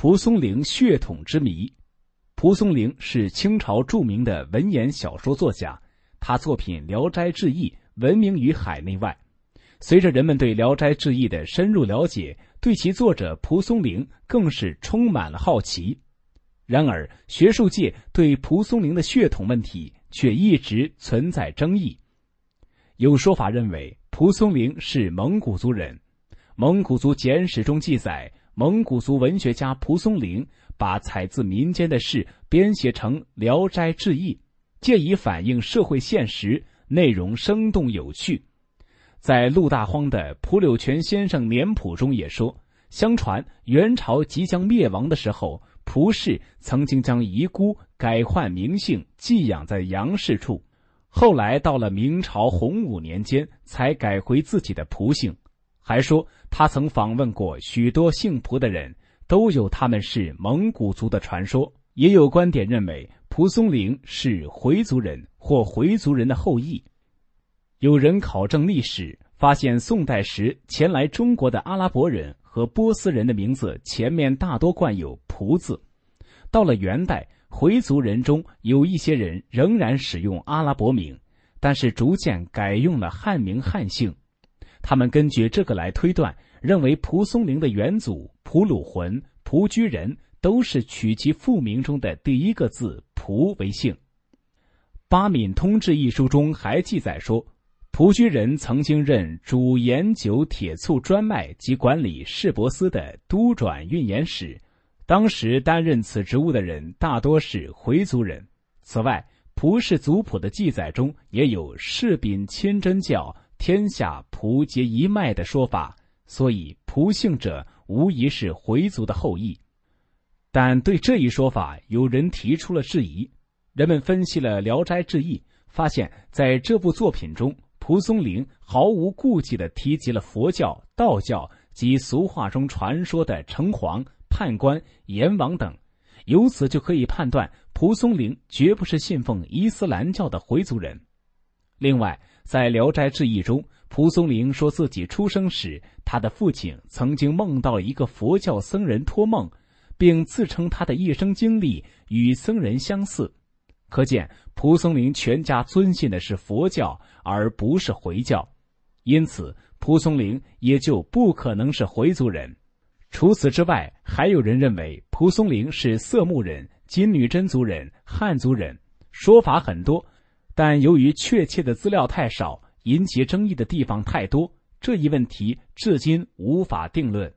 蒲松龄血统之谜。蒲松龄是清朝著名的文言小说作家，他作品《聊斋志异》闻名于海内外。随着人们对《聊斋志异》的深入了解，对其作者蒲松龄更是充满了好奇。然而，学术界对蒲松龄的血统问题却一直存在争议。有说法认为蒲松龄是蒙古族人，《蒙古族简史》中记载，蒙古族文学家蒲松龄把采自民间的事编写成《聊斋志异》，借以反映社会现实，内容生动有趣。在陆大荒的《蒲柳泉先生年谱》中也说，相传元朝即将灭亡的时候，蒲氏曾经将遗孤改换名姓，寄养在杨氏处。后来到了明朝洪武年间，才改回自己的蒲姓。还说他曾访问过许多姓蒲的人，都有他们是蒙古族的传说。也有观点认为蒲松龄是回族人或回族人的后裔。有人考证历史，发现宋代时前来中国的阿拉伯人和波斯人的名字前面大多冠有“蒲”字。到了元代，回族人中有一些人仍然使用阿拉伯名，但是逐渐改用了汉名汉姓。他们根据这个来推断，认为蒲松龄的元祖蒲鲁浑、蒲居仁都是取其父名中的第一个字“蒲”为姓。《八闽通志》一书中还记载说。蒲居仁曾经任主盐酒铁醋专卖及管理市舶司的都转运盐使，当时担任此职务的人大多是回族人。此外，蒲氏族谱的记载中也有“世禀亲真教，天下蒲皆一脉”的说法，所以蒲姓者无疑是回族的后裔。但对这一说法，有人提出了质疑。人们分析了《聊斋志异》，发现在这部作品中。蒲松龄毫无顾忌地提及了佛教、道教及俗话中传说的城隍、判官、阎王等，由此就可以判断蒲松龄绝不是信奉伊斯兰教的回族人。另外，在《聊斋志异》中，蒲松龄说自己出生时，他的父亲曾经梦到一个佛教僧人托梦，并自称他的一生经历与僧人相似。可见，蒲松龄全家尊信的是佛教，而不是回教，因此蒲松龄也就不可能是回族人。除此之外，还有人认为蒲松龄是色目人、金女真族人、汉族人，说法很多，但由于确切的资料太少，引起争议的地方太多，这一问题至今无法定论。